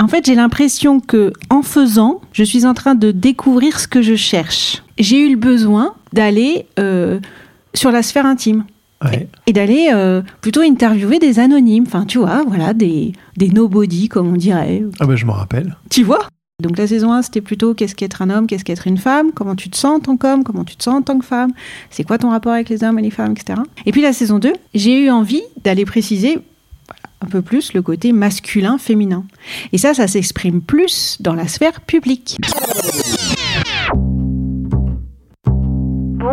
En fait, j'ai l'impression que en faisant, je suis en train de découvrir ce que je cherche. J'ai eu le besoin d'aller euh, sur la sphère intime. Ouais. Et d'aller euh, plutôt interviewer des anonymes, enfin tu vois, voilà, des, des nobody comme on dirait. Ah bah je m'en rappelle. Tu vois? Donc la saison 1, c'était plutôt qu'est-ce qu'être un homme, qu'est-ce qu'être une femme, comment tu te sens en tant qu'homme, comment tu te sens en tant que femme, c'est quoi ton rapport avec les hommes et les femmes, etc. Et puis la saison 2, j'ai eu envie d'aller préciser un peu plus le côté masculin-féminin. Et ça, ça s'exprime plus dans la sphère publique.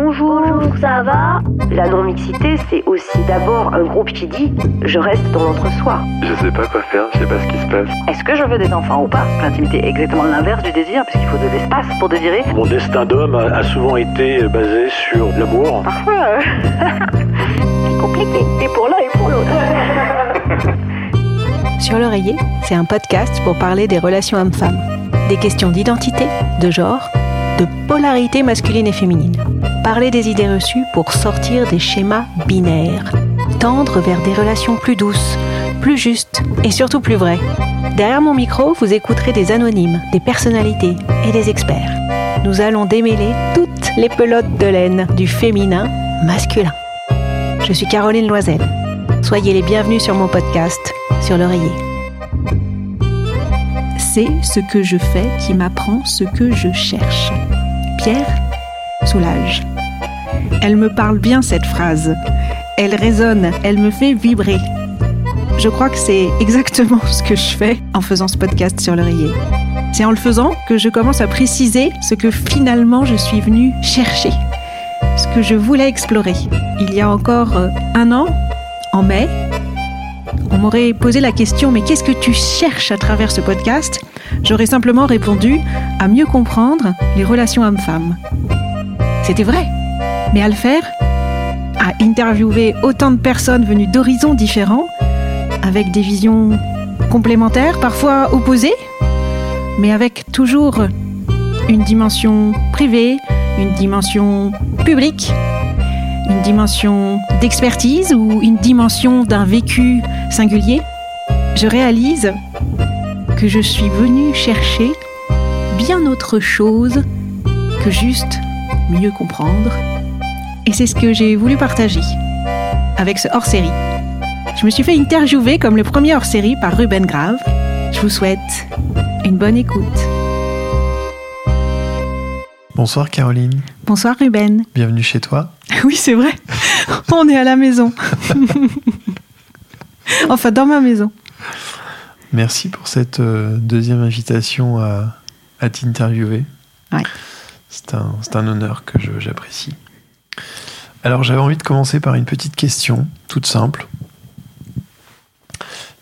Bonjour, ça va? La non-mixité, c'est aussi d'abord un groupe qui dit je reste dans l'entre-soi. Je sais pas quoi faire, je sais pas ce qui se passe. Est-ce que je veux des enfants ou pas? L'intimité est exactement l'inverse du désir, puisqu'il faut de l'espace pour désirer. Mon destin d'homme a, souvent été basé sur l'amour. Parfois, euh, Sur l'oreiller, c'est un podcast pour parler des relations hommes-femmes, des questions d'identité, de genre, de polarité masculine et féminine. Parler des idées reçues pour sortir des schémas binaires. Tendre vers des relations plus douces, plus justes et surtout plus vraies. Derrière mon micro, vous écouterez des anonymes, des personnalités et des experts. Nous allons démêler toutes les pelotes de laine du féminin masculin. Je suis Caroline Loisel. Soyez les bienvenus sur mon podcast, sur l'oreiller. C'est ce que je fais qui m'apprend ce que je cherche. Pierre Soulage. Elle me parle bien cette phrase. Elle résonne, elle me fait vibrer. Je crois que c'est exactement ce que je fais en faisant ce podcast sur l'oreiller. C'est en le faisant que je commence à préciser ce que finalement je suis venue chercher, ce que je voulais explorer. Il y a encore euh, un an, en mai, on m'aurait posé la question mais qu'est-ce que tu cherches à travers ce podcast? J'aurais simplement répondu à mieux comprendre les relations hommes-femmes. C'était vrai. Mais à le faire, à interviewer autant de personnes venues d'horizons différents, avec des visions complémentaires, parfois opposées, mais avec toujours une dimension privée, une dimension publique, une dimension d'expertise ou une dimension d'un vécu singulier, je réalise que je suis venue chercher bien autre chose que juste mieux comprendre. Et c'est ce que j'ai voulu partager avec ce hors-série. Je me suis fait interviewer comme le premier hors-série par Ruben Grave. Je vous souhaite une bonne écoute. Bonsoir Caroline, Bonsoir Ruben. bienvenue chez toi. Oui, c'est vrai. On est à la maison. enfin, dans ma maison. Merci pour cette euh, deuxième invitation à, à t'interviewer. Ouais. C'est un, honneur que j'apprécie. Alors j'avais envie de commencer par une petite question, toute simple,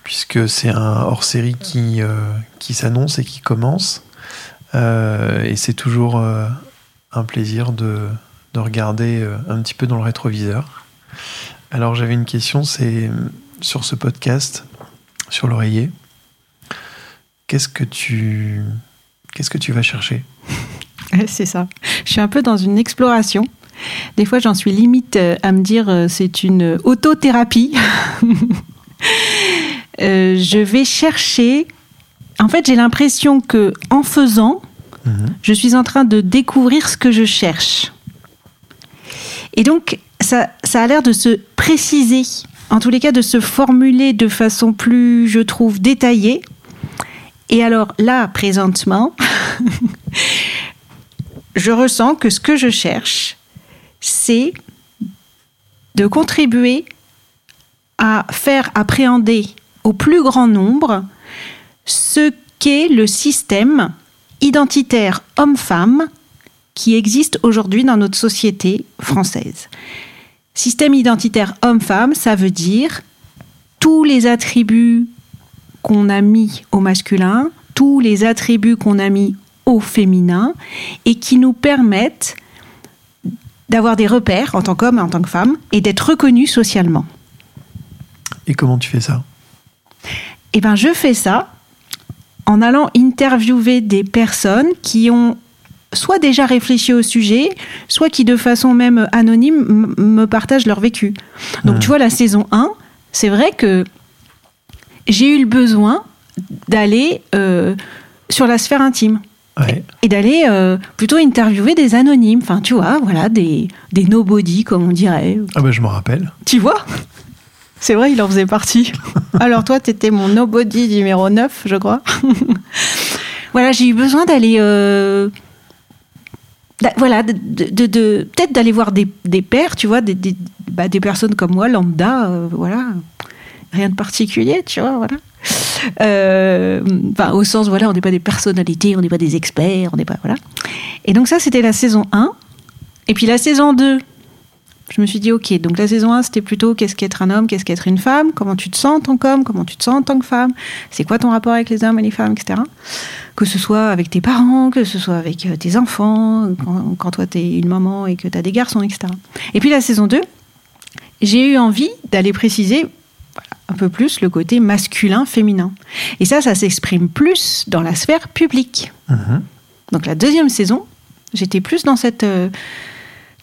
puisque c'est un hors-série qui, euh, qui s'annonce et qui commence. Euh, et c'est toujours euh, un plaisir de, de regarder euh, un petit peu dans le rétroviseur. Alors j'avais une question, c'est sur ce podcast, sur l'oreiller, qu'est-ce que tu, qu'est-ce que tu vas chercher? C'est ça. Je suis un peu dans une exploration. Des fois, j'en suis limite à me dire c'est une autothérapie. Je vais chercher. En fait, j'ai l'impression que en faisant, Mhm. je suis en train de découvrir ce que je cherche. Et donc, ça, ça a l'air de se préciser, en tous les cas, de se formuler de façon plus, je trouve, détaillée. Et alors là, présentement, je ressens que ce que je cherche, c'est de contribuer à faire appréhender au plus grand nombre ce qu'est le système identitaire homme-femme qui existe aujourd'hui dans notre société française. Système identitaire homme-femme, ça veut dire tous les attributs qu'on a mis au masculin, tous les attributs qu'on a mis au féminin, et qui nous permettent d'avoir des repères en tant qu'homme et en tant que femme, et d'être reconnus socialement. Et comment tu fais ça? Eh bien, je fais ça en allant interviewer des personnes qui ont soit déjà réfléchi au sujet, soit qui de façon même anonyme me partagent leur vécu. Donc Mhm. tu vois, la saison 1, c'est vrai que j'ai eu le besoin d'aller euh, sur la sphère intime Ouais. et d'aller euh, plutôt interviewer des anonymes, enfin tu vois, voilà, des, des nobody comme on dirait. Ah bah je m'en rappelle. Tu vois? C'est vrai, il en faisait partie. Alors toi, t'étais mon nobody numéro 9, je crois. voilà, j'ai eu besoin d'aller... euh, voilà, de, de- de- peut-être d'aller voir des, des pères, tu vois, des, des, bah, des personnes comme moi, lambda, euh, voilà. Rien de particulier, tu vois, voilà. Euh, enfin, au sens, voilà, on n'est pas des personnalités, on n'est pas des experts, on n'est pas, voilà. Et donc ça, c'était la saison 1. Et puis la saison 2, je me suis dit, ok, donc la saison 1, c'était plutôt qu'est-ce qu'être un homme, qu'est-ce qu'être une femme, comment tu te sens en tant qu'homme, comment tu te sens en tant que femme, c'est quoi ton rapport avec les hommes et les femmes, etc. Que ce soit avec tes parents, que ce soit avec euh, tes enfants, quand, quand toi t'es une maman et que t'as des garçons, etc. Et puis la saison 2, j'ai eu envie d'aller préciser un peu plus le côté masculin-féminin. Et ça, ça s'exprime plus dans la sphère publique. Mhm. Donc la deuxième saison, j'étais plus dans cette euh,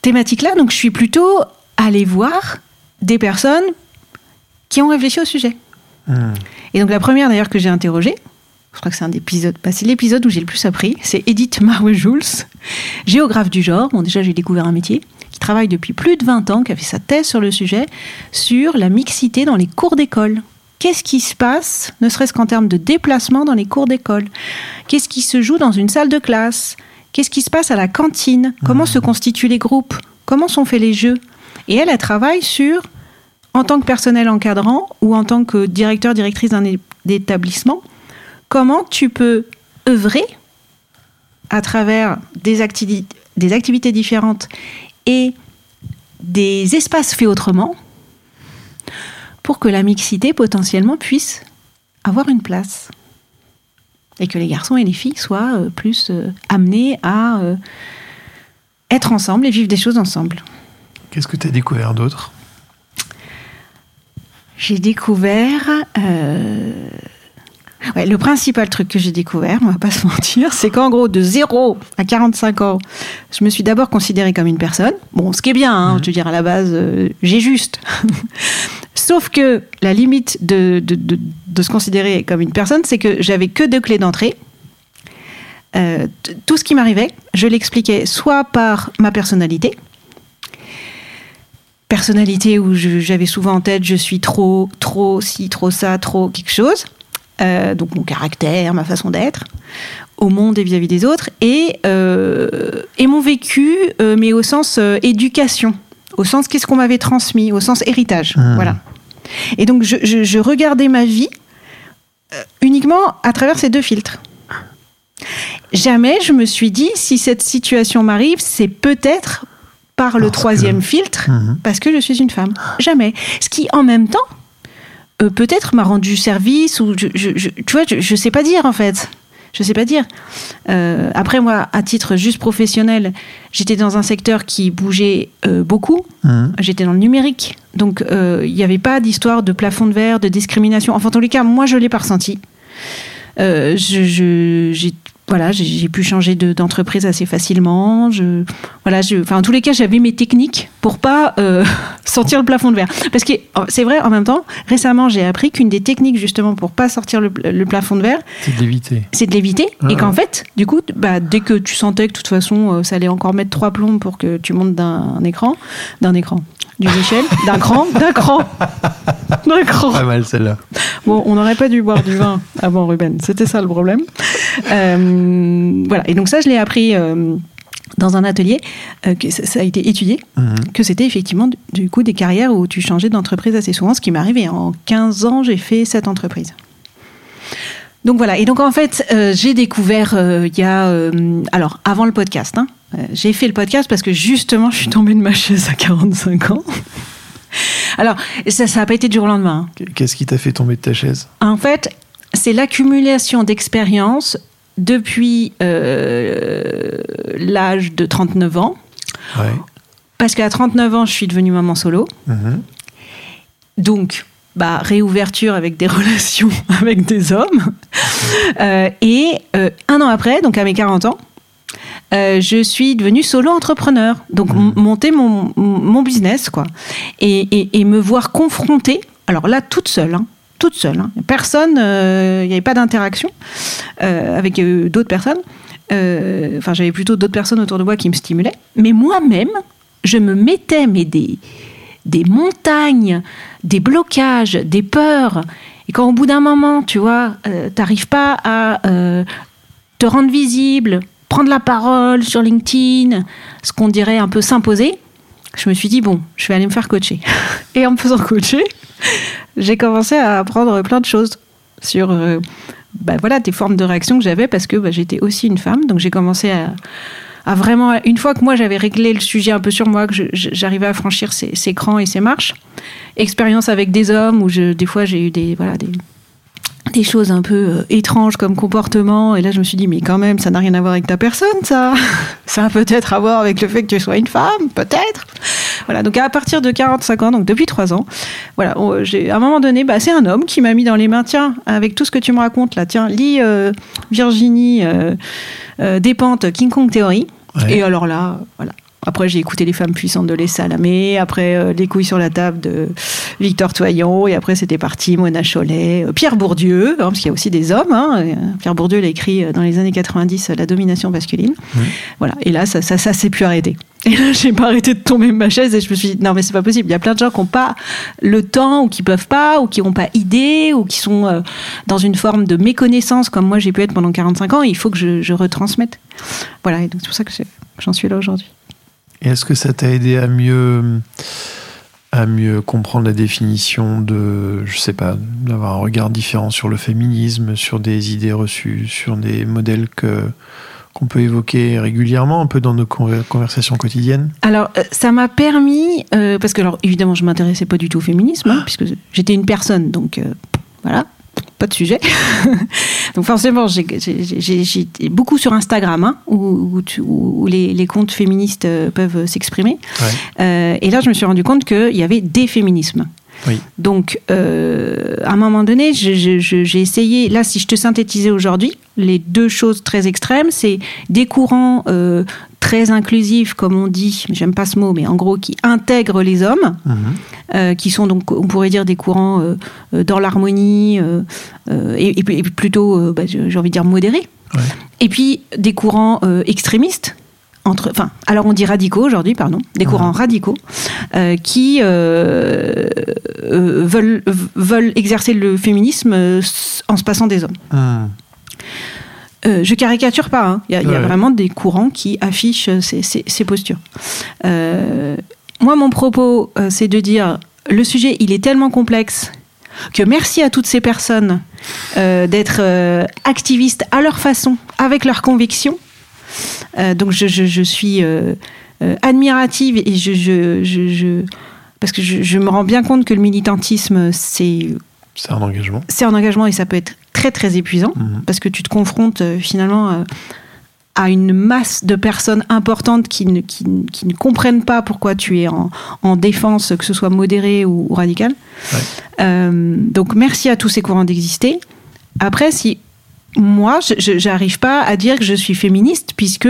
thématique-là, donc je suis plutôt allée voir des personnes qui ont réfléchi au sujet. Mhm. Et donc la première d'ailleurs que j'ai interrogée, je crois que c'est un épisode, bah, c'est l'épisode où j'ai le plus appris, c'est Edith Marwe-Jules, géographe du genre. Bon déjà j'ai découvert un métier qui travaille depuis plus de 20 ans, qui a fait sa thèse sur le sujet, sur la mixité dans les cours d'école. Qu'est-ce qui se passe, ne serait-ce qu'en termes de déplacement dans les cours d'école? Qu'est-ce qui se joue dans une salle de classe? Qu'est-ce qui se passe à la cantine? Comment se constituent les groupes? Comment sont faits les jeux? Et elle, elle travaille sur, en tant que personnel encadrant ou en tant que directeur, directrice d'un é- d'établissement, comment tu peux œuvrer à travers des, activi- des activités différentes et des espaces faits autrement pour que la mixité potentiellement puisse avoir une place et que les garçons et les filles soient euh, plus euh, amenés à euh, être ensemble et vivre des choses ensemble. Qu'est-ce que tu as découvert d'autre? J'ai découvert. euh, ouais, le principal truc que j'ai découvert, on va pas se mentir, c'est qu'en gros, de 0 à 45 ans, je me suis d'abord considérée comme une personne. Bon, ce qui est bien, hein, je veux dire, à la base, euh, j'ai juste. Sauf que la limite de, de, de- de se considérer comme une personne, c'est que j'avais que deux clés d'entrée. Euh, tout ce qui m'arrivait, je l'expliquais soit par ma personnalité, personnalité où j'avais souvent en tête je suis trop, trop ci, trop ça, trop quelque chose. Euh, donc mon caractère, ma façon d'être au monde et vis-à-vis des autres, et, euh, et mon vécu, mais au sens éducation, au sens qu'est-ce qu'on m'avait transmis, au sens héritage. Mmh. Voilà. Et donc je, je- je regardais ma vie euh, uniquement à travers ces deux filtres. Jamais je me suis dit si cette situation m'arrive, c'est peut-être par le Parce que- troisième filtre Mhm. parce que je suis une femme. Jamais. Ce qui, en même temps, euh, peut-être m'a rendu service ou je, je- je- tu vois, je, je sais pas dire en fait. Je sais pas dire. Euh, après moi, à titre juste professionnel, j'étais dans un secteur qui bougeait euh, beaucoup. Mhm. J'étais dans le numérique, donc euh, il n'y avait pas d'histoire de plafond de verre, de discrimination. Enfin, en tous les cas, moi, je l'ai pas ressenti. Euh, je, j'ai voilà, j'ai- pu changer de- d'entreprise assez facilement. Je, voilà, je, enfin, en tous les cas, j'avais mes techniques pour pas euh, sortir le plafond de verre. Parce que oh, c'est vrai, en même temps, récemment, j'ai appris qu'une des techniques justement pour pas sortir le, le plafond de verre, C'est de l'éviter. c'est de l'éviter. Ah et qu'en fait, du coup, bah, dès que tu sentais que de toute façon, ça allait encore mettre trois plombs pour que tu montes d'un écran, d'un écran, d'une échelle, d'un cran, d'un cran, d'un cran. Pas mal celle-là. Bon, on n'aurait pas dû boire du vin avant Ruben, c'était ça le problème. Euh, voilà, et donc ça, je l'ai appris euh, dans un atelier, euh, que ça, ça a été étudié, Mhm. que c'était effectivement du- du coup des carrières où tu changeais d'entreprise assez souvent, ce qui m'est arrivé. En 15 ans, j'ai fait cette entreprise. Donc voilà, et donc en fait, j'ai découvert il y a... alors, avant le podcast, hein, j'ai fait le podcast parce que justement, je suis tombée de ma chaise à 45 ans. Alors, ça n'a pas été du jour au lendemain. hein. Qu'est-ce qui t'a fait tomber de ta chaise? En fait, c'est l'accumulation d'expériences depuis euh, l'âge de 39 ans. Ouais. Parce qu'à 39 ans, je suis devenue maman solo. Mhm. Donc, bah, réouverture avec des relations avec des hommes. Euh, et euh, un an après, donc à mes 40 ans, euh, je suis devenue solo entrepreneur. Donc, m- monter mon, mon business, quoi. Et, et- et me voir confrontée, alors là, toute seule, hein, toute seule. hein. Personne, euh, il n'y avait pas d'interaction euh, avec d'autres personnes. Enfin, j'avais plutôt d'autres personnes autour de moi qui me stimulaient. Mais moi-même, je me mettais mais des, des montagnes, des blocages, des peurs. Et quand au bout d'un moment, tu vois, euh, t'arrives pas à euh, te rendre visible, prendre la parole sur LinkedIn, ce qu'on dirait un peu s'imposer, je me suis dit, bon, je vais aller me faire coacher. Et en me faisant coacher, j'ai commencé à apprendre plein de choses sur euh, bah, voilà, des formes de réaction que j'avais parce que bah, j'étais aussi une femme. Donc j'ai commencé à, vraiment, une fois que moi j'avais réglé le sujet un peu sur moi, que j'arrivais à franchir ces, ces crans et ces marches, expérience avec des hommes où je, des fois j'ai eu des, voilà, des, des choses un peu euh, étranges comme comportement. Et là, je me suis dit, mais quand même, ça n'a rien à voir avec ta personne, ça. Ça a peut-être à voir avec le fait que tu sois une femme, peut-être. Voilà, donc à partir de 45 ans, donc depuis 3 ans, voilà, on- j'ai, à un moment donné, bah, c'est un homme qui m'a mis dans les mains, tiens, avec tout ce que tu me racontes là, tiens, lis euh, Virginie euh, euh, Despentes, King Kong Theory. Ouais. Et alors là, voilà. Après, j'ai écouté Les femmes puissantes de Les Salamé, après euh, Les couilles sur la table de Victor Toyon, et après c'était parti, Mona Cholet, euh, Pierre Bourdieu, hein, parce qu'il y a aussi des hommes. hein. Euh, Pierre Bourdieu l'a écrit dans les années 90, euh, La domination masculine. Voilà. Et là, ça, ça, ça s'est plus arrêté. Et là, j'ai pas arrêté de tomber de ma chaise et je me suis dit, non, mais c'est pas possible. Il y a plein de gens qui n'ont pas le temps ou qui peuvent pas ou qui n'ont pas idée ou qui sont dans une forme de méconnaissance comme moi j'ai pu être pendant 45 ans. Et il faut que je, je retransmette. Voilà. Et donc, c'est pour ça que j'en suis là aujourd'hui. Et est-ce que ça t'a aidé à mieux, à mieux comprendre la définition de, je sais pas, d'avoir un regard différent sur le féminisme, sur des idées reçues, sur des modèles que qu'on peut évoquer régulièrement, un peu dans nos conver- conversations quotidiennes? Alors, euh, ça m'a permis, euh, parce que, alors, évidemment, je m'intéressais pas du tout au féminisme, hein, puisque j'étais une personne, donc euh, voilà, pas de sujet. donc, forcément, j'étais beaucoup sur Instagram, hein, où, où tu- où les, les comptes féministes euh, peuvent s'exprimer. Ouais. Euh, et là, je me suis rendu compte qu'il y avait des féminismes. Oui. Donc, euh, à un moment donné, j'ai essayé, là, si je te synthétisais aujourd'hui, les deux choses très extrêmes, c'est des courants euh, très inclusifs, comme on dit, j'aime pas ce mot, mais en gros, qui intègrent les hommes, Mhm. euh, qui sont donc, on pourrait dire, des courants euh, euh, dans l'harmonie, et, et- et plutôt, bah, j'ai envie de dire, modérés. Ouais. Et puis, des courants extrémistes. Entre, enfin, alors on dit radicaux aujourd'hui, pardon, des courants radicaux euh, qui euh, euh, veulent, veulent exercer le féminisme en se passant des hommes. Mhm. Euh, je caricature pas, hein. il y a, il y a Ouais. vraiment des courants qui affichent ces, ces- ces postures. Euh, moi, mon propos, euh, c'est de dire, le sujet, il est tellement complexe que merci à toutes ces personnes euh, d'être euh, activistes à leur façon, avec leurs convictions. Euh, donc je, je- je suis admirative et je, parce que je, je me rends bien compte que le militantisme, c'est C'est un engagement. c'est un engagement et ça peut être très très épuisant Mhm. parce que tu te confrontes euh, finalement euh, à une masse de personnes importantes qui ne, qui, qui ne comprennent pas pourquoi tu es en, en défense, que ce soit modéré ou, ou radical. Ouais. Euh, donc merci à tous ces courants d'exister. Après, si moi, je n'arrive pas à dire que je suis féministe puisque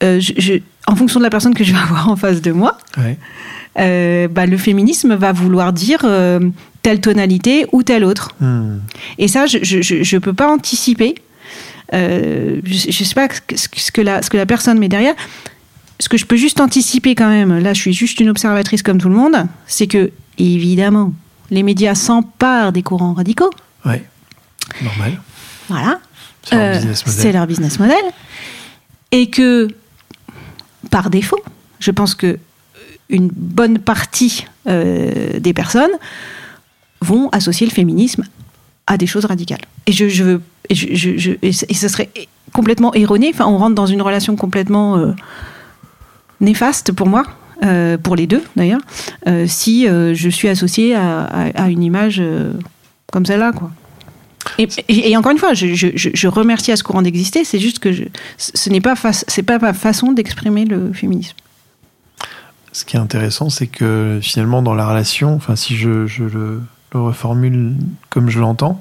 je- je- en fonction de la personne que je vais avoir en face de moi, Ouais. euh, bah, le féminisme va vouloir dire euh, telle tonalité ou telle autre. Mhm. Et ça, je ne peux pas anticiper. Euh, je ne sais pas ce que, la, ce que la personne met derrière. Ce que je peux juste anticiper quand même, là je suis juste une observatrice comme tout le monde, c'est que, évidemment, les médias s'emparent des courants radicaux. Ouais. Normal. Voilà. C'est leur Euh, business model. c'est leur business model. Et que, par défaut, je pense que une bonne partie euh, des personnes vont associer le féminisme à des choses radicales. Et je, je veux, et, je, et ce serait complètement erroné. Enfin, on rentre dans une relation complètement euh, néfaste pour moi. euh, pour les deux d'ailleurs, euh, si je suis associée à, à- une image comme celle-là, quoi. Et, et- encore une fois, je, je- je- remercie à ce courant d'exister. C'est juste que ce n'est pas, c'est pas ma façon d'exprimer le féminisme. Ce qui est intéressant, c'est que finalement, dans la relation, enfin, si je le, le reformule comme je l'entends,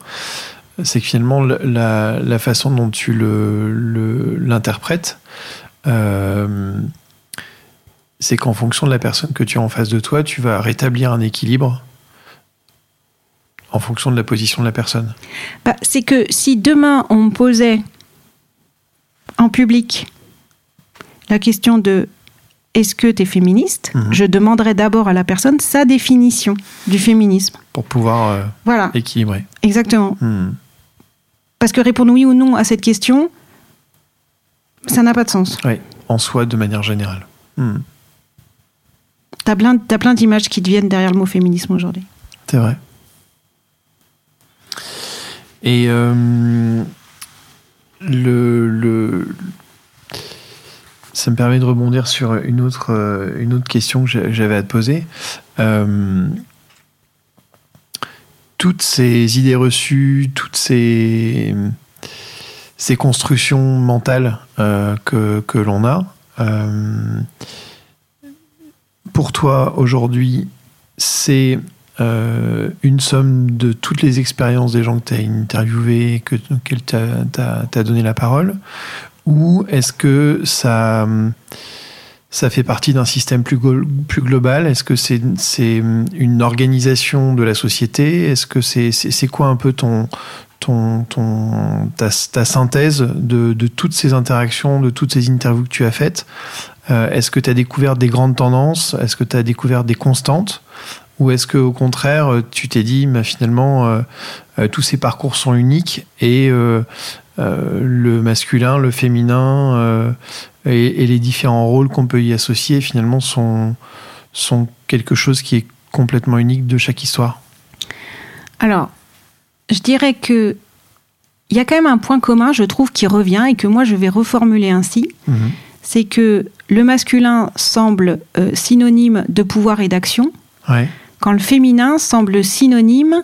c'est que finalement, le- la, façon dont tu l'interprètes, euh, c'est qu'en fonction de la personne que tu as en face de toi, tu vas rétablir un équilibre en fonction de la position de la personne. Bah, C'est que si demain on posait en public la question de est-ce que tu es féministe Mhm. Je demanderais d'abord à la personne sa définition du féminisme. pour pouvoir euh, Voilà, équilibrer. exactement. Hmm. Parce que répondre oui ou non à cette question, ça n'a pas de sens. Oui, en soi de manière générale. Hmm. T'as plein, t'as plein d'images qui te viennent derrière le mot féminisme aujourd'hui. C'est vrai. Et euh, le, le- ça me permet de rebondir sur une autre, euh, une autre question que j'a- j'avais à te poser. Euh, toutes ces idées reçues, toutes ces, ces constructions mentales euh, que, que l'on a, pour toi aujourd'hui, c'est une somme de toutes les expériences des gens que tu as interviewés, que, auxquels tu as, donné la parole Ou est-ce que ça, ça fait partie d'un système plus, global? Est-ce que c'est une organisation de la société? Est-ce que c'est quoi un peu ton, ton, ta synthèse de, de toutes ces interactions, de toutes ces interviews que tu as faites? Euh, Est-ce que tu as découvert des grandes tendances? Est-ce que tu as découvert des constantes? Ou est-ce que au contraire, euh, tu t'es dit, bah, finalement, euh, euh, tous ces parcours sont uniques et euh, le masculin, le féminin et, et les différents rôles qu'on peut y associer, finalement, sont, sont quelque chose qui est complètement unique de chaque histoire? Alors, je dirais que il y a quand même un point commun, je trouve, qui revient et que moi je vais reformuler ainsi. Mhm. C'est que le masculin semble euh, synonyme de pouvoir et d'action, Ouais. Quand le féminin semble synonyme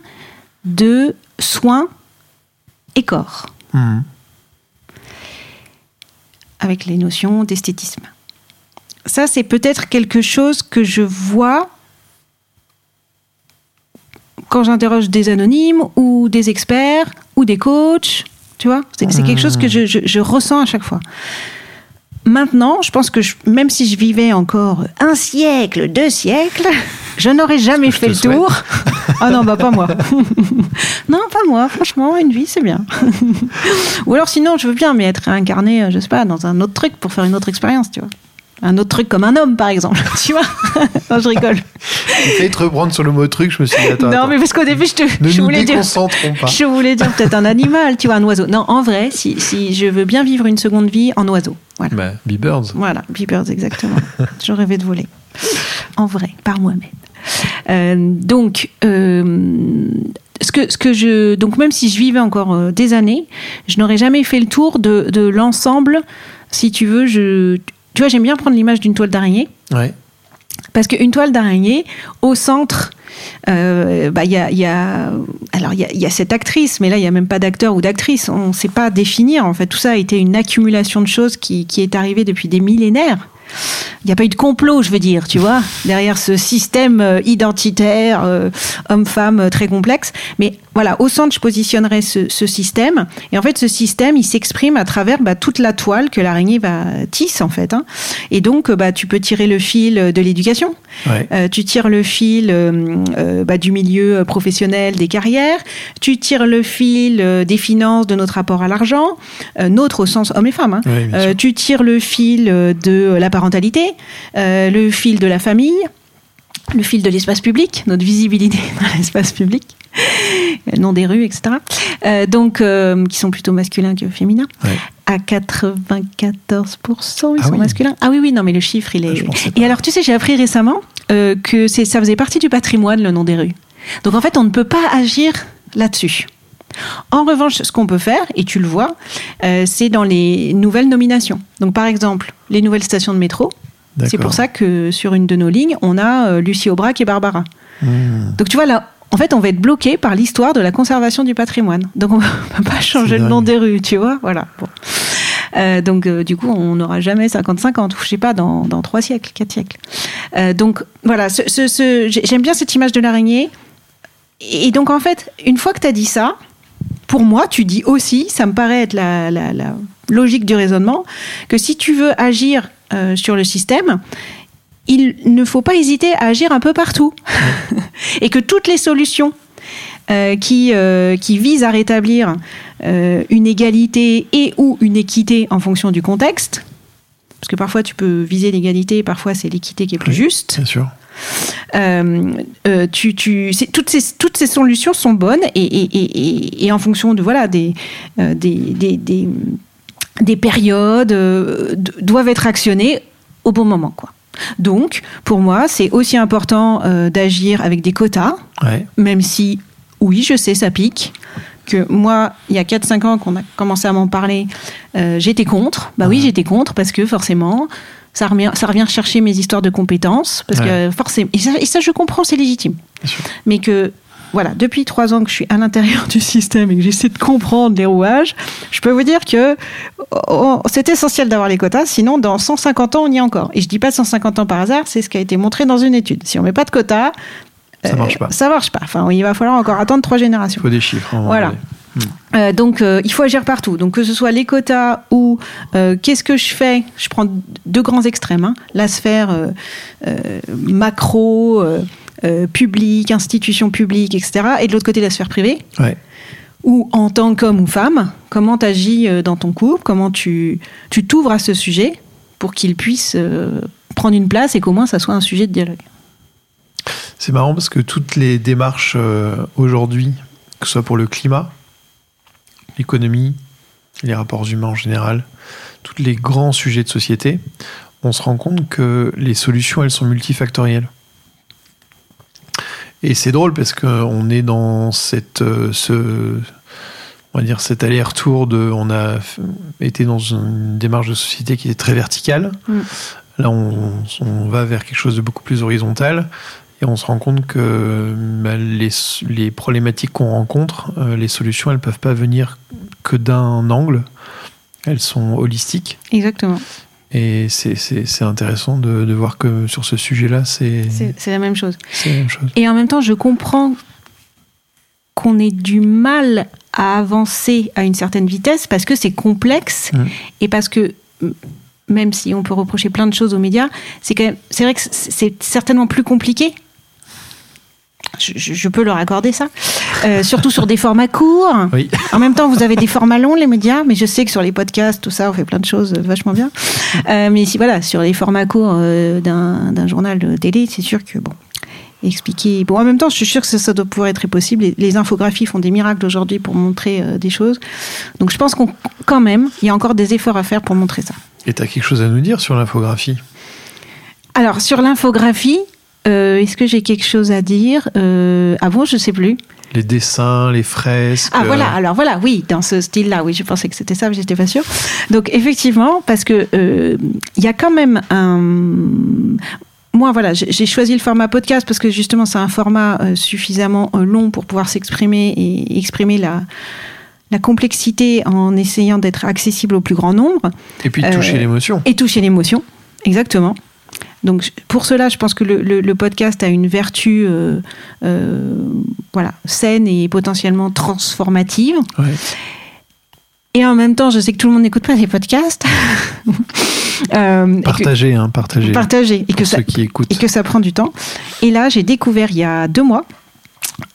de soins et corps, Mhm. avec les notions d'esthétisme. Ça, c'est peut-être quelque chose que je vois quand j'interroge des anonymes ou des experts ou des coachs. Tu vois, c'est quelque chose que je, je- je ressens à chaque fois. Maintenant, je pense que je- même si je vivais encore un siècle, deux siècles, je n'aurais jamais fait le souhaite. tour. Ah non, bah pas moi. non, pas moi. Franchement, une vie, c'est bien. Ou alors sinon, je veux bien, mais être réincarné, euh, je sais pas, dans un autre truc pour faire une autre expérience, tu vois. Un autre truc comme un homme, par exemple. tu vois Non, je rigole. J'ai te reprendre sur le mot truc, je me suis dit, attends, non, attends. mais parce qu'au début, je, te, ne je nous voulais dire. pas. Je voulais dire peut-être un animal, tu vois, un oiseau. Non, en vrai, si, si je veux bien vivre une seconde vie en oiseau. Voilà. Bah, Birds. Voilà, Beepers, exactement. je rêvais de voler. En vrai, par moi-même. Euh, donc, euh, ce que, ce que je, donc, même si je vivais encore euh, des années, je n'aurais jamais fait le tour de, de l'ensemble. Si tu veux, je, tu vois, j'aime bien prendre l'image d'une toile d'araignée. Ouais. Parce qu'une toile d'araignée, au centre, euh, bah, il y, a, il y a- alors il y a, il y a cette actrice, mais là il n'y a même pas d'acteur ou d'actrice. On ne sait pas définir. En fait, tout ça a été une accumulation de choses qui, qui est arrivée depuis des millénaires. Il n'y a pas eu de complot, je veux dire, tu vois, derrière ce système euh, identitaire, euh, homme-femme très complexe. Mais voilà, au centre, je positionnerais ce, ce système. Et en fait, ce système, il s'exprime à travers bah, toute la toile que l'araignée va tisse, en fait. hein. Et donc, bah, tu peux tirer le fil de l'éducation. Ouais. Euh, tu tires le fil euh, euh, bah, du milieu euh, professionnel, des carrières. Tu tires le fil euh, des finances, de notre rapport à l'argent, euh, notre au sens homme et femme. hein. Ouais, Euh, tu tires le fil de la parentalité, euh, le fil de la famille, le fil de l'espace public, notre visibilité dans l'espace public, le nom des rues, etc. Euh, donc, euh, qui sont plutôt masculins que féminins. Ouais. À 94%, ils Ah sont oui. masculins. Ah oui, oui, non, mais le chiffre, il Ah, est. Et alors, tu sais, j'ai appris récemment euh, que ça faisait partie du patrimoine, le nom des rues. Donc, en fait, on ne peut pas agir là-dessus. En revanche, ce qu'on peut faire, et tu le vois, euh, c'est dans les nouvelles nominations. Donc, par exemple, les nouvelles stations de métro. C'est pour ça que sur une de nos lignes, on a euh, Lucie Aubrac et Barbara. Hmm. Donc, tu vois, là, en fait, on va être bloqué par l'histoire de la conservation du patrimoine. Donc, on ne peut pas changer le nom des rues, tu vois. Voilà. Bon. Euh, donc, euh, du coup, on n'aura jamais 50-50, ou je sais pas, dans, dans 3 siècles, 4 siècles. Euh, donc, voilà, ce, ce- ce- j'ai- j'aime bien cette image de l'araignée. Et donc, en fait, une fois que tu as dit ça, pour moi, tu dis aussi, ça me paraît être la, la- la logique du raisonnement, que si tu veux agir euh, sur le système, il ne faut pas hésiter à agir un peu partout. et que toutes les solutions euh, qui, euh, qui vise à rétablir une égalité et ou une équité en fonction du contexte. Parce que parfois tu peux viser l'égalité, parfois c'est l'équité qui est plus Oui. juste. Bien sûr. Euh, euh, tu, tu, c'est- toutes, ces, toutes ces solutions sont bonnes et, et, et, et- et en fonction de voilà des, euh, des, des, des, des périodes euh, doivent être actionnées au bon moment quoi. Donc pour moi c'est aussi important euh, d'agir avec des quotas Ouais. même si, oui, je sais, ça pique. Que moi, il y a 4-5 ans qu'on a commencé à m'en parler, euh, j'étais contre. Bah oui, j'étais contre parce que forcément, ça revient, ça revient chercher mes histoires de compétences. Parce que forcément, et ça, et ça, je comprends, c'est légitime. Mais que, voilà, depuis 3 ans que je suis à l'intérieur du système et que j'essaie de comprendre les rouages, je peux vous dire que oh, c'est essentiel d'avoir les quotas, sinon dans 150 ans, on y est encore. Et je dis pas 150 ans par hasard, c'est ce qui a été montré dans une étude. Si on met pas de quotas, Ça marche pas. ça marche pas. Enfin, il va falloir encore attendre trois Il générations. faut des chiffres. Voilà. Euh, donc, euh, il faut agir partout. Donc, que ce soit les quotas ou euh, qu'est-ce que je fais? Je prends deux grands extrêmes. hein. La sphère euh, euh, macro, euh, euh, publique, institution publique, etc. Et de l'autre côté, la sphère privée. Ouais. Ou en tant qu'homme ou femme, comment tu agis dans ton couple Comment tu tu t'ouvres à ce sujet pour qu'il puisse euh, prendre une place et qu'au moins ça soit un sujet de dialogue? C'est marrant parce que toutes les démarches euh, aujourd'hui, que ce soit pour le climat, l'économie, les rapports humains en général, tous les grands sujets de société, on se rend compte que les solutions, elles sont multifactorielles. Et c'est drôle parce qu'on est dans cette, euh, ce, on va dire cet aller-retour de, on a été dans une démarche de société qui est très verticale. Mm. Là, on, on va vers quelque chose de beaucoup plus horizontal. Et on se rend compte que bah, les, les problématiques qu'on rencontre, euh, les solutions, elles peuvent pas venir que d'un angle. Elles sont holistiques. Exactement. Et c'est- intéressant de, de voir que sur ce sujet-là, c'est C'est la même chose. c'est la même chose. Et en même temps, je comprends qu'on ait du mal à avancer à une certaine vitesse parce que c'est complexe et parce que même si on peut reprocher plein de choses aux médias, c'est quand même, c'est vrai que c'est certainement plus compliqué. Je, peux leur accorder ça. Euh, surtout sur des formats courts. Oui. En même temps, vous avez des formats longs, les médias, mais je sais que sur les podcasts, tout ça, on fait plein de choses vachement bien. Euh, mais si, voilà, sur les formats courts euh, d'un d'un journal de télé, c'est sûr que, bon, expliquer. Bon, en même temps, je suis sûre que ça, ça doit pouvoir être possible. Les, les infographies font des miracles aujourd'hui pour montrer euh, des choses. Donc, je pense qu'on, quand même, il y a encore des efforts à faire pour montrer ça. Et tu as quelque chose à nous dire sur l'infographie? Alors, sur l'infographie, euh, est-ce que j'ai quelque chose à dire? Euh, Ah bon, je sais plus. Les dessins, les fresques. Ah euh, voilà, alors voilà, oui, dans ce style-là, oui, je pensais que c'était ça, mais j'étais pas sûre. Donc effectivement, parce que euh, il y a quand même un. Moi, voilà, j'ai choisi le format podcast parce que justement, c'est un format euh, suffisamment euh, long pour pouvoir s'exprimer et exprimer la, la complexité en essayant d'être accessible au plus grand nombre Et puis euh, toucher l'émotion. et toucher l'émotion. Exactement. Donc pour cela, je pense que le, le- le podcast a une vertu euh, euh, voilà, saine et potentiellement transformative. Ouais. Et en même temps, je sais que tout le monde n'écoute pas les podcasts. Euh, Partagez, hein, partagez. partager. Et que, ça, ceux qui écoutent. et que ça prend du temps. Et là, j'ai découvert il y a deux mois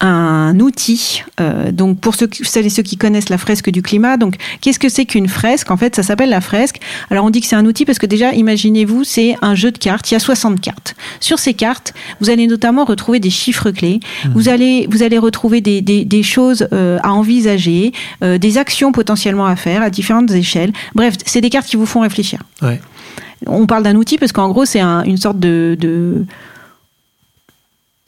un outil. euh, donc pour ceux, qui- celles et ceux qui connaissent la fresque du climat, donc qu'est-ce que c'est qu'une fresque? En fait, ça s'appelle la fresque. Alors on dit que c'est un outil parce que déjà, imaginez-vous, c'est un jeu de cartes. Il y a 60 cartes. Sur ces cartes, vous allez notamment retrouver des chiffres clés. Vous allez vous allez retrouver des, des, des choses euh, à envisager, euh, des actions potentiellement à faire à différentes échelles. Bref, c'est des cartes qui vous font réfléchir. Ouais. On parle d'un outil parce qu'en gros, c'est un- une sorte de, de-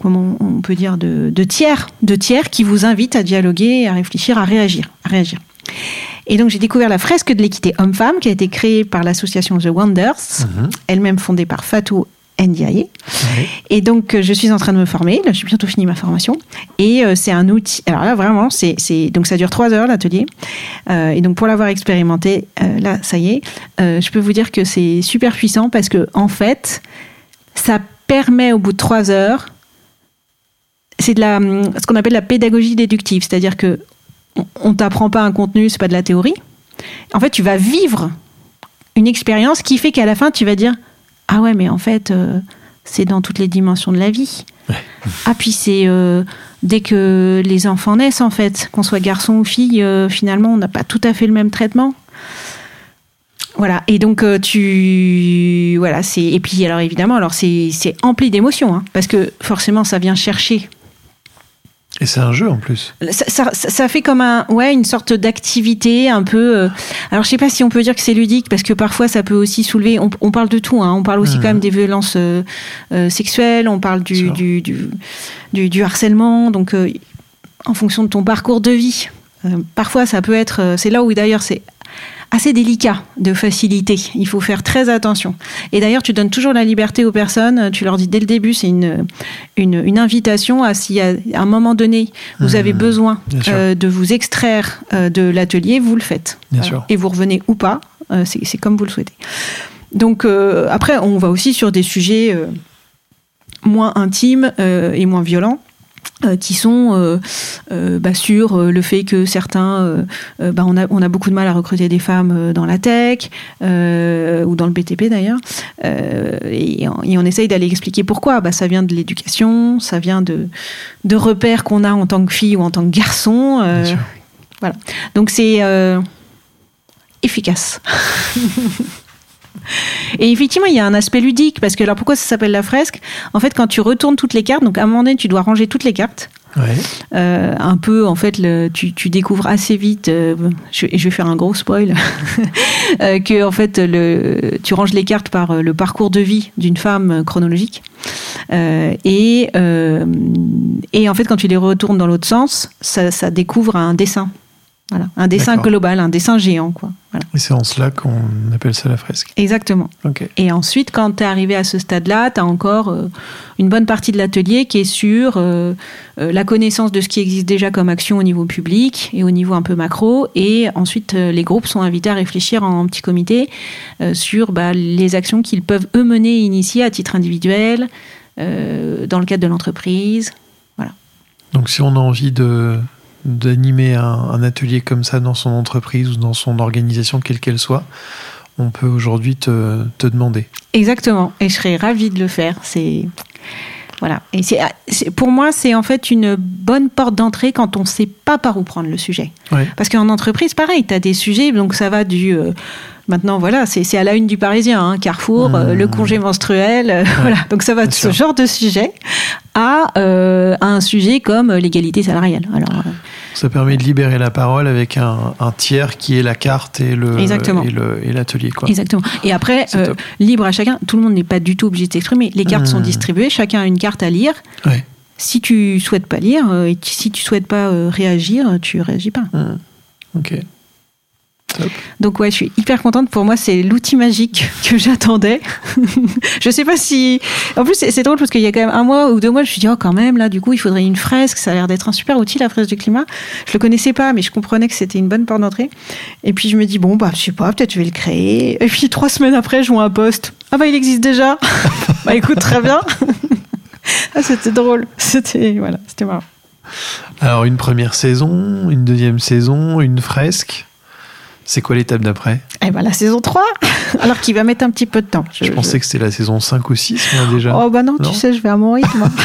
comment on peut dire de, de tiers, de tiers qui vous invite à dialoguer, à réfléchir, à réagir, à réagir. Et donc j'ai découvert la fresque de l'équité homme-femme qui a été créée par l'association The Wonders, Mhm. elle-même fondée par Fatou Ndiaye. Ouais. Et donc, euh, je suis en train de me former. Là, j'ai bientôt fini ma formation. Et euh, c'est un outil. Alors là, vraiment, c'est, donc ça dure trois heures l'atelier. Euh, et donc, pour l'avoir expérimenté, euh, là, ça y est, je peux vous dire que c'est super puissant parce que en fait, ça permet au bout de trois heures, c'est de la, ce qu'on appelle la pédagogie déductive, c'est-à-dire que on- t'apprend pas un contenu, c'est pas de la théorie. En fait, tu vas vivre une expérience qui fait qu'à la fin, tu vas dire ah ouais, mais en fait, euh, c'est dans toutes les dimensions de la vie. Ah puis c'est euh, dès que les enfants naissent, en fait, qu'on soit garçon ou fille, euh, finalement, on n'a pas tout à fait le même traitement. Voilà, et donc tu. Voilà, c'est. Et puis, alors évidemment, alors c'est c'est empli d'émotions, hein, parce que forcément, ça vient chercher Et c'est un jeu en plus. ça, ça- ça fait comme un, ouais, une sorte d'activité un peu. euh, alors, je sais pas si on peut dire que c'est ludique parce que parfois ça peut aussi soulever. On, on parle de tout. Hein, on parle aussi quand même des violences euh, euh, sexuelles. On parle du du, du, du, du harcèlement. Donc, en fonction de ton parcours de vie, parfois ça peut être. c'est là où d'ailleurs c'est assez délicat de faciliter. Il faut faire très attention. Et d'ailleurs, tu donnes toujours la liberté aux personnes. Tu leur dis dès le début, c'est une, une, une invitation à si à un moment donné vous avez Mhm. besoin euh, de vous extraire euh, de l'atelier, vous le faites. Bien sûr. Et vous revenez ou pas, euh, c'est comme vous le souhaitez. Donc euh, après, on va aussi sur des sujets euh, moins intimes euh, et moins violents. Euh, qui sont euh, euh, bah, sur le fait que certains, bah, on, a, on a beaucoup de mal à recruter des femmes dans la tech ou dans le BTP d'ailleurs, et, on- et on essaye d'aller expliquer pourquoi. Bah, ça vient de l'éducation, ça vient de, de repères qu'on a en tant que fille ou en tant que garçon. voilà. Donc c'est efficace. Et effectivement, il y a un aspect ludique parce que alors pourquoi ça s'appelle la fresque? En fait, quand tu retournes toutes les cartes, donc à un moment donné, tu dois ranger toutes les cartes. Ouais. Euh, un peu, en fait, le, tu, tu découvres assez vite. euh, je, et je vais faire un gros spoil euh, que en fait, le, tu ranges les cartes par euh, le parcours de vie d'une femme chronologique. Et, et en fait, quand tu les retournes dans l'autre sens, ça, ça découvre un dessin. Voilà, un dessin global, un dessin géant, quoi. Voilà. Et c'est en cela qu'on appelle ça la fresque. Exactement. Et ensuite, quand tu es arrivé à ce stade-là, tu as encore euh, une bonne partie de l'atelier qui est sur euh, euh, la connaissance de ce qui existe déjà comme action au niveau public et au niveau un peu macro. Et ensuite, les groupes sont invités à réfléchir en petit comité sur bah, les actions qu'ils peuvent eux mener et initier à titre individuel, dans le cadre de l'entreprise. Donc si on a envie de d'animer un, un atelier comme ça dans son entreprise ou dans son organisation, quelle qu'elle soit, on peut aujourd'hui te, te demander. Exactement. Et je serais ravie de le faire. C'est voilà. Et c'est pour moi, c'est en fait une bonne porte d'entrée quand on ne sait pas par où prendre le sujet. Ouais. Parce qu'en entreprise, pareil, tu as des sujets, donc ça va du. euh, maintenant, voilà, c'est c'est à la une du Parisien, hein, Carrefour, euh, Mmh. le congé menstruel, euh, voilà. Donc ça va de ce sûr. genre de sujet à, euh, à un sujet comme l'égalité salariale. Alors, euh, Ça permet de libérer la parole avec un, un tiers qui est la carte et le Exactement. et l'atelier quoi. Exactement. Et après, euh, libre à chacun, tout le monde n'est pas du tout obligé de s'exprimer. Les cartes Mmh. sont distribuées, chacun a une carte à lire. Ouais. Si tu souhaites pas lire euh, et si tu souhaites pas euh, réagir, tu réagis pas. Mmh. Ok. Donc ouais, je suis hyper contente. Pour moi, c'est l'outil magique que j'attendais. je sais pas si. En plus, c'est drôle parce qu'il y a quand même un mois ou deux mois, je me suis dit oh quand même là, du coup, il faudrait une fresque. Ça a l'air d'être un super outil la fresque du climat. Je le connaissais pas, mais je comprenais que c'était une bonne porte d'entrée. Et puis je me dis bon bah je sais pas, peut-être je vais le créer. Et puis trois semaines après, je vois un post. Ah bah il existe déjà. bah écoute très bien. ah c'était drôle. C'était voilà, c'était marrant. Alors une première saison, une deuxième saison, une fresque. C'est quoi l'étape d'après Et ben la saison 3 alors qu'il va mettre un petit peu de temps. je, pensais que c'était la saison 5 ou 6 moi déjà. Oh bah non, Non tu sais, je vais à mon rythme.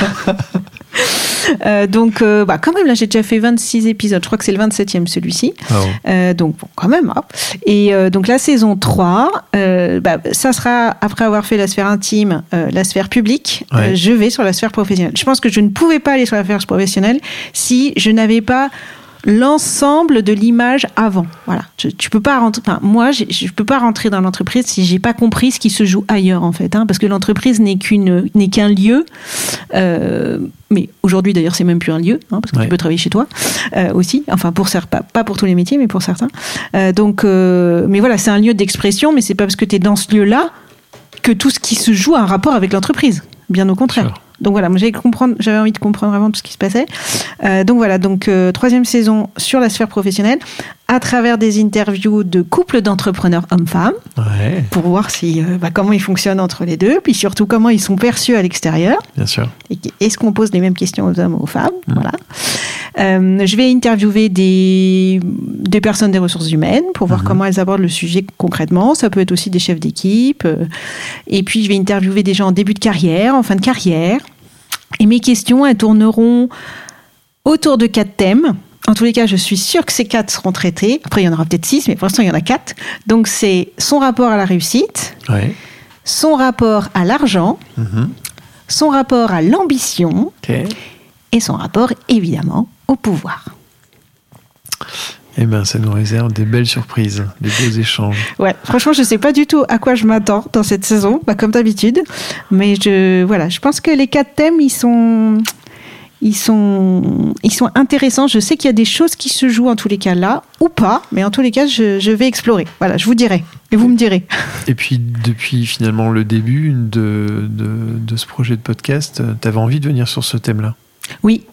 Euh, donc, euh, bah, quand même, là, j'ai déjà fait 26 épisodes. Je crois que c'est le 27e celui-ci. Ah. Euh, donc, bon, quand même. hein. Et euh, donc, la saison 3, euh, bah, ça sera après avoir fait la sphère intime, la sphère publique. Ouais. je vais sur la sphère professionnelle. Je pense que je ne pouvais pas aller sur la sphère professionnelle si je n'avais pas l'ensemble de l'image avant. Voilà. Tu, tu peux pas rentrer. Enfin, moi, je peux pas rentrer dans l'entreprise si j'ai pas compris ce qui se joue ailleurs, en fait. hein, parce que l'entreprise n'est qu'une n'est qu'un lieu. Euh, mais aujourd'hui, d'ailleurs, c'est même plus un lieu, hein, parce que Ouais. tu peux travailler chez toi euh, aussi. Enfin, pour certains, pas, pour tous les métiers, mais pour certains. Euh, donc, mais voilà, c'est un lieu d'expression, mais c'est pas parce que tu es dans ce lieu-là que tout ce qui se joue a un rapport avec l'entreprise. Bien au contraire. Donc voilà, moi j'avais envie de comprendre vraiment tout ce qui se passait. Euh, donc voilà, donc euh, troisième saison sur la sphère professionnelle, à travers des interviews de couples d'entrepreneurs hommes-femmes, Ouais, pour voir si, euh, bah, comment ils fonctionnent entre les deux, puis surtout comment ils sont perçus à l'extérieur. bien sûr. Est-ce qu'on pose les mêmes questions aux hommes ou aux femmes Mm. Voilà. Euh, je vais interviewer des, des personnes des ressources humaines pour voir Mhm. comment elles abordent le sujet concrètement. Ça peut être aussi des chefs d'équipe. Et puis, je vais interviewer des gens en début de carrière, en fin de carrière. Et mes questions, elles tourneront autour de quatre thèmes. En tous les cas, je suis sûre que ces quatre seront traités. Après, il y en aura peut-être six, mais pour l'instant, il y en a quatre. Donc, c'est son rapport à la réussite, Ouais. son rapport à l'argent, Mhm. son rapport à l'ambition et son rapport, évidemment, au pouvoir. Eh ben, ça nous réserve des belles surprises, des beaux échanges. Ouais, franchement, je sais pas du tout à quoi je m'attends dans cette saison, bah, comme d'habitude. Mais je, voilà, je pense que les quatre thèmes, ils sont, ils sont, ils sont intéressants. Je sais qu'il y a des choses qui se jouent en tous les cas là, ou pas, mais en tous les cas, je, je vais explorer. Voilà, je vous dirai. Et vous me direz. Et puis, depuis finalement le début de, de, de ce projet de podcast, tu avais envie de venir sur ce thème-là? Oui,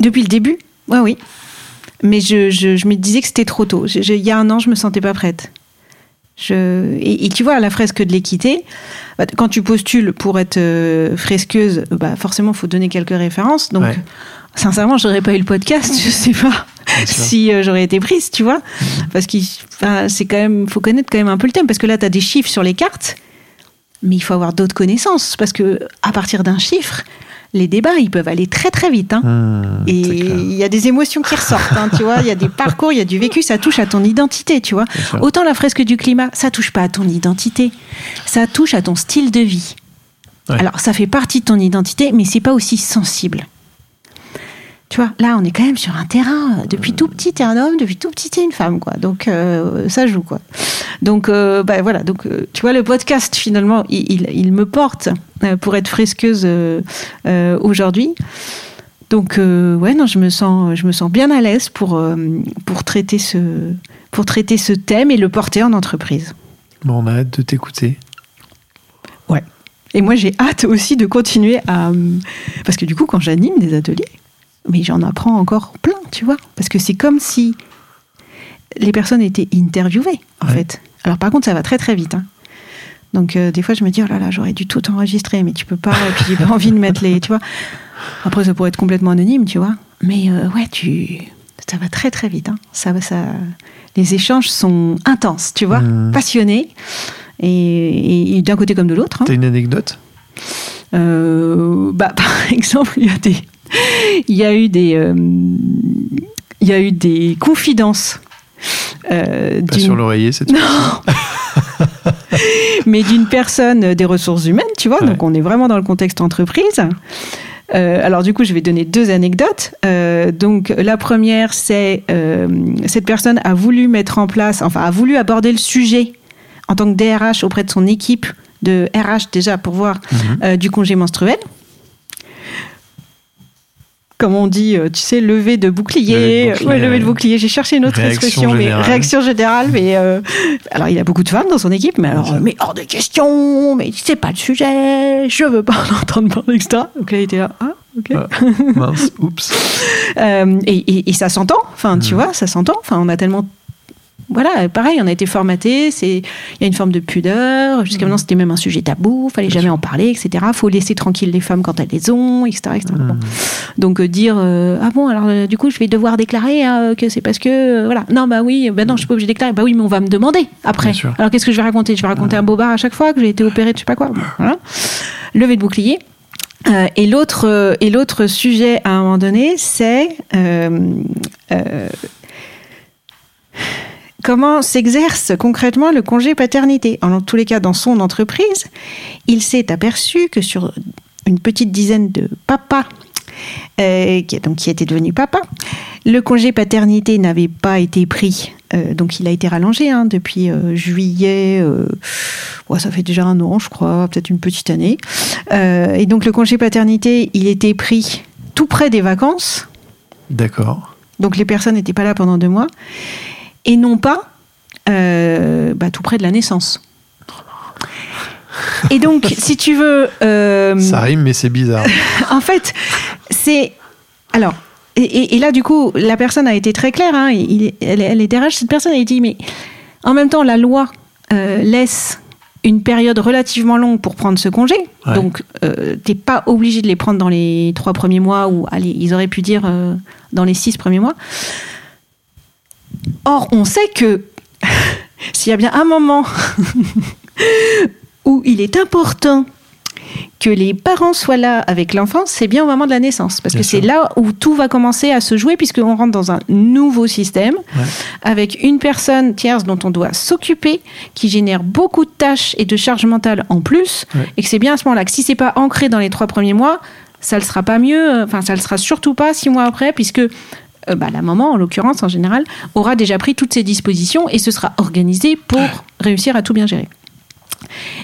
depuis le début, ouais, oui. Mais je, je, je me disais que c'était trop tôt. Je- il y a un an, je me sentais pas prête. Je, et, et tu vois, à la fresque de l'équité, bah, quand tu postules pour être euh, fresqueuse, bah, forcément, il faut donner quelques références. Donc, Ouais. sincèrement, j'aurais pas eu le podcast, je sais pas si euh, j'aurais été prise, tu vois. Parce qu'il enfin, c'est quand même, faut connaître quand même un peu le thème, parce que là, tu as des chiffres sur les cartes, mais il faut avoir d'autres connaissances, parce que à partir d'un chiffre, les débats, ils peuvent aller très très vite. Hein. Mmh, Et il y a des émotions qui ressortent, hein, tu vois. Il y a des parcours, il y a du vécu, ça touche à ton identité, tu vois. Autant la fresque du climat, ça touche pas à ton identité, ça touche à ton style de vie. Ouais. Alors, ça fait partie de ton identité, mais c'est pas aussi sensible. Tu vois, là, on est quand même sur un terrain. euh, Depuis tout petit, t'es un homme, depuis tout petit, t'es une femme, quoi. Donc, euh, ça joue, quoi. Donc, euh, bah, voilà. Donc, euh, tu vois, le podcast, finalement, il, il- il me porte pour être fresqueuse euh, aujourd'hui. Donc, ouais, non, je me sens, je me sens bien à l'aise pour, pour, traiter ce, pour traiter ce thème et le porter en entreprise. Bon, on a hâte de t'écouter. Ouais. Et moi, j'ai hâte aussi de continuer à. Parce que du coup, quand j'anime des ateliers, mais j'en apprends encore plein, tu vois. Parce que c'est comme si les personnes étaient interviewées, en Ouais. fait. Alors, par contre, ça va très, très vite. hein. Donc, euh, des fois, je me dis, oh là là, j'aurais dû tout enregistrer, mais tu peux pas. Et puis, j'ai pas envie de mettre les. Tu vois. Après, ça pourrait être complètement anonyme, tu vois. Mais euh, ouais, tu. Ça va très, très vite. hein. Ça, ça... Les échanges sont intenses, tu vois. Mhm. Passionnés. Et, et- et d'un côté comme de l'autre. hein. T'as une anecdote? Euh, bah, par exemple, il y a des, il y a eu des, euh, il y a eu des confidences. euh, Pas sur l'oreiller, c'est mais d'une personne des ressources humaines, tu vois. Ouais. Donc, on est vraiment dans le contexte entreprise. Euh, alors du coup, je vais donner deux anecdotes. Euh, donc la première, c'est euh, cette personne a voulu mettre en place, enfin a voulu aborder le sujet en tant que DRH auprès de son équipe de RH déjà pour voir Mhm. du congé menstruel. Comme on dit, euh, tu sais, lever de bouclier. Lever de bouclier, Ouais, lever de bouclier. J'ai cherché une autre Réaction expression, mais réaction générale. Mais euh, alors, il a beaucoup de femmes dans son équipe, mais alors, mais hors de question. Mais c'est pas le sujet. Je veux pas en entendre parler, etc. Donc là, il était là. Ah, ok. Ah, mince, oups. Euh, et, et- et ça s'entend, enfin, tu Mm. vois, ça s'entend. Enfin, on a tellement. Voilà, pareil, on a été formaté. C'est, il y a une forme de pudeur. Jusqu'à maintenant, c'était même un sujet tabou. Fallait jamais en parler, etc. Faut laisser tranquille les femmes quand elles les ont, etc. etc. Bon. Hmm. Donc euh, dire euh, ah bon alors euh, du coup je vais devoir déclarer hein, que c'est parce que euh, voilà non bah oui bah non je suis pas obligée de déclarer bah oui mais on va me demander après alors qu'est-ce que je vais raconter? Je vais raconter un bobard à chaque fois que j'ai été opérée de je sais pas quoi Bon, voilà. lever de bouclier Euh, et l'autre euh, et l'autre sujet à un moment donné c'est euh, euh, comment s'exerce concrètement le congé paternité en tous les cas dans son entreprise il s'est aperçu que sur une petite dizaine de papas euh, qui, donc, qui était devenu papa. Le congé paternité n'avait pas été pris, euh, donc il a été rallongé hein, depuis euh, juillet. ouais, ça fait déjà un an, je crois, peut-être une petite année. Et donc le congé paternité, il était pris tout près des vacances. D'accord. Donc les personnes n'étaient pas là pendant deux mois. Et non pas euh, bah, tout près de la naissance. Et donc, si tu veux... euh, Ça rime, mais c'est bizarre. en fait, c'est. Alors, et, et- et là, du coup, la personne a été très claire. hein, il- elle, elle est DRH, cette personne a dit mais en même temps, la loi euh, laisse une période relativement longue pour prendre ce congé. Ouais. Donc, euh, t'es pas obligé de les prendre dans les trois premiers mois ou, allez, ils auraient pu dire euh, dans les six premiers mois. Or, on sait que s'il y a bien un moment où il est important que les parents soient là avec l'enfant, c'est bien au moment de la naissance. Parce Bien que c'est là où tout va commencer à se jouer, puisqu'on rentre dans un nouveau système, Ouais. avec une personne tierce dont on doit s'occuper, qui génère beaucoup de tâches et de charges mentales en plus, Ouais. et que c'est bien à ce moment-là que si c'est pas ancré dans les trois premiers mois, ça ne sera pas mieux, euh, enfin ça ne sera surtout pas six mois après, puisque euh, bah, la maman, en l'occurrence, en général, aura déjà pris toutes ses dispositions et se sera organisée pour réussir à tout bien gérer.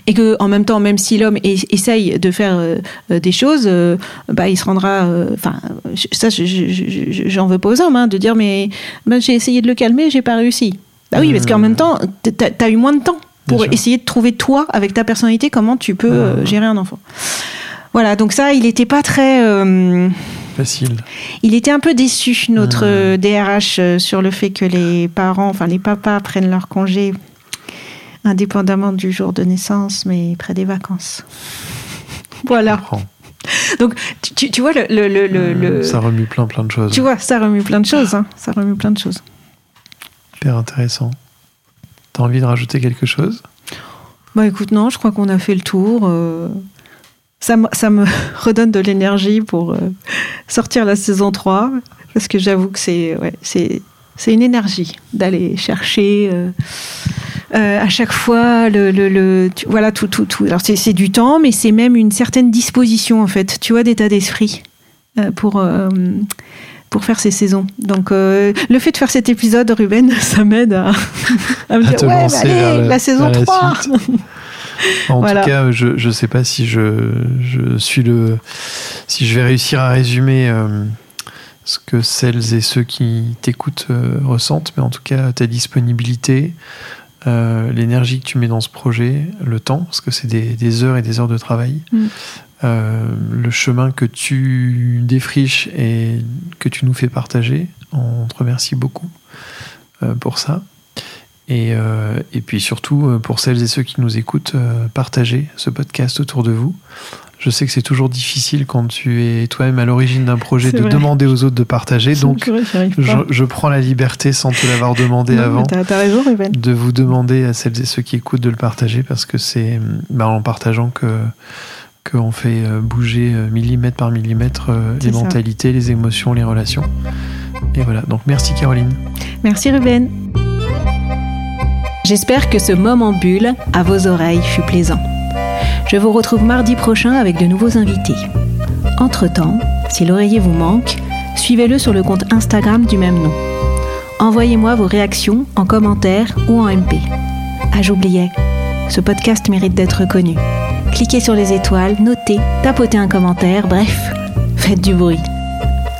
Et que, en même temps, même si l'homme es- essaye de faire euh, euh, des choses, euh, bah, il se rendra. Enfin, ça, je- je- je- je- j'en veux pas aux hommes, hein, de dire mais j'ai essayé de le calmer, j'ai pas réussi. Bah oui, parce qu'en même temps, t'as as eu moins de temps pour essayer de trouver toi, avec ta personnalité, comment tu peux gérer un enfant. Voilà, donc ça, il n'était pas très. euh, Facile. il était un peu déçu, notre Hmm. euh, DRH, euh, sur le fait que les parents, enfin les papas prennent leur congé indépendamment du jour de naissance, mais près des vacances. voilà. Donc, tu, vois, le, le- le- le- le- Ça remue plein plein de choses. tu vois, ça remue plein de choses. hein. Ça remue plein de choses. Hyper intéressant. T'as envie de rajouter quelque chose? Bah écoute, non, je crois qu'on a fait le tour. euh, ça, me- ça me redonne de l'énergie pour euh, sortir la saison 3, parce que j'avoue que c'est ouais, c'est une énergie d'aller chercher euh, euh, à chaque fois le, le, le- tu- voilà tout tout tout. Alors c'est du temps, mais c'est même une certaine disposition en fait. Tu vois, d'état d'esprit pour pour faire ces saisons. Donc euh, le fait de faire cet épisode, Ruben, ça m'aide à, à me À dire ouais, bah, allez, le- la saison vers la 3. En Voilà. tout cas, je je sais pas si je je suis le si je vais réussir à résumer euh, ce que celles et ceux qui t'écoutent euh, ressentent, mais en tout cas ta disponibilité, euh, l'énergie que tu mets dans ce projet, le temps, parce que c'est des, des heures et des heures de travail, Mm. le chemin que tu défriches et que tu nous fais partager. On te remercie beaucoup pour ça. Et, euh, et puis surtout, euh, pour celles et ceux qui nous écoutent, euh, partagez ce podcast autour de vous. Je sais que c'est toujours difficile quand tu es toi-même à l'origine d'un projet de vrai. demander aux autres de partager. Donc, je, prends la liberté, sans te l'avoir demandé Non, avant, raison, de vous demander à celles et ceux qui écoutent de le partager parce que c'est bah, en partageant que qu'on fait euh, bouger millimètre par millimètre les ça. mentalités, les émotions, les relations. Et voilà. Donc merci Caroline. Merci Ruben. J'espère que ce moment bulle à vos oreilles fut plaisant. Je vous retrouve mardi prochain avec de nouveaux invités. Entre-temps, si l'oreiller vous manque, suivez-le sur le compte Instagram du même nom. Envoyez-moi vos réactions en commentaire ou en MP. Ah, j'oubliais, ce podcast mérite d'être connu. Cliquez sur les étoiles, notez, tapotez un commentaire, bref, faites du bruit.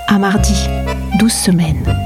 À mardi, 12 semaines.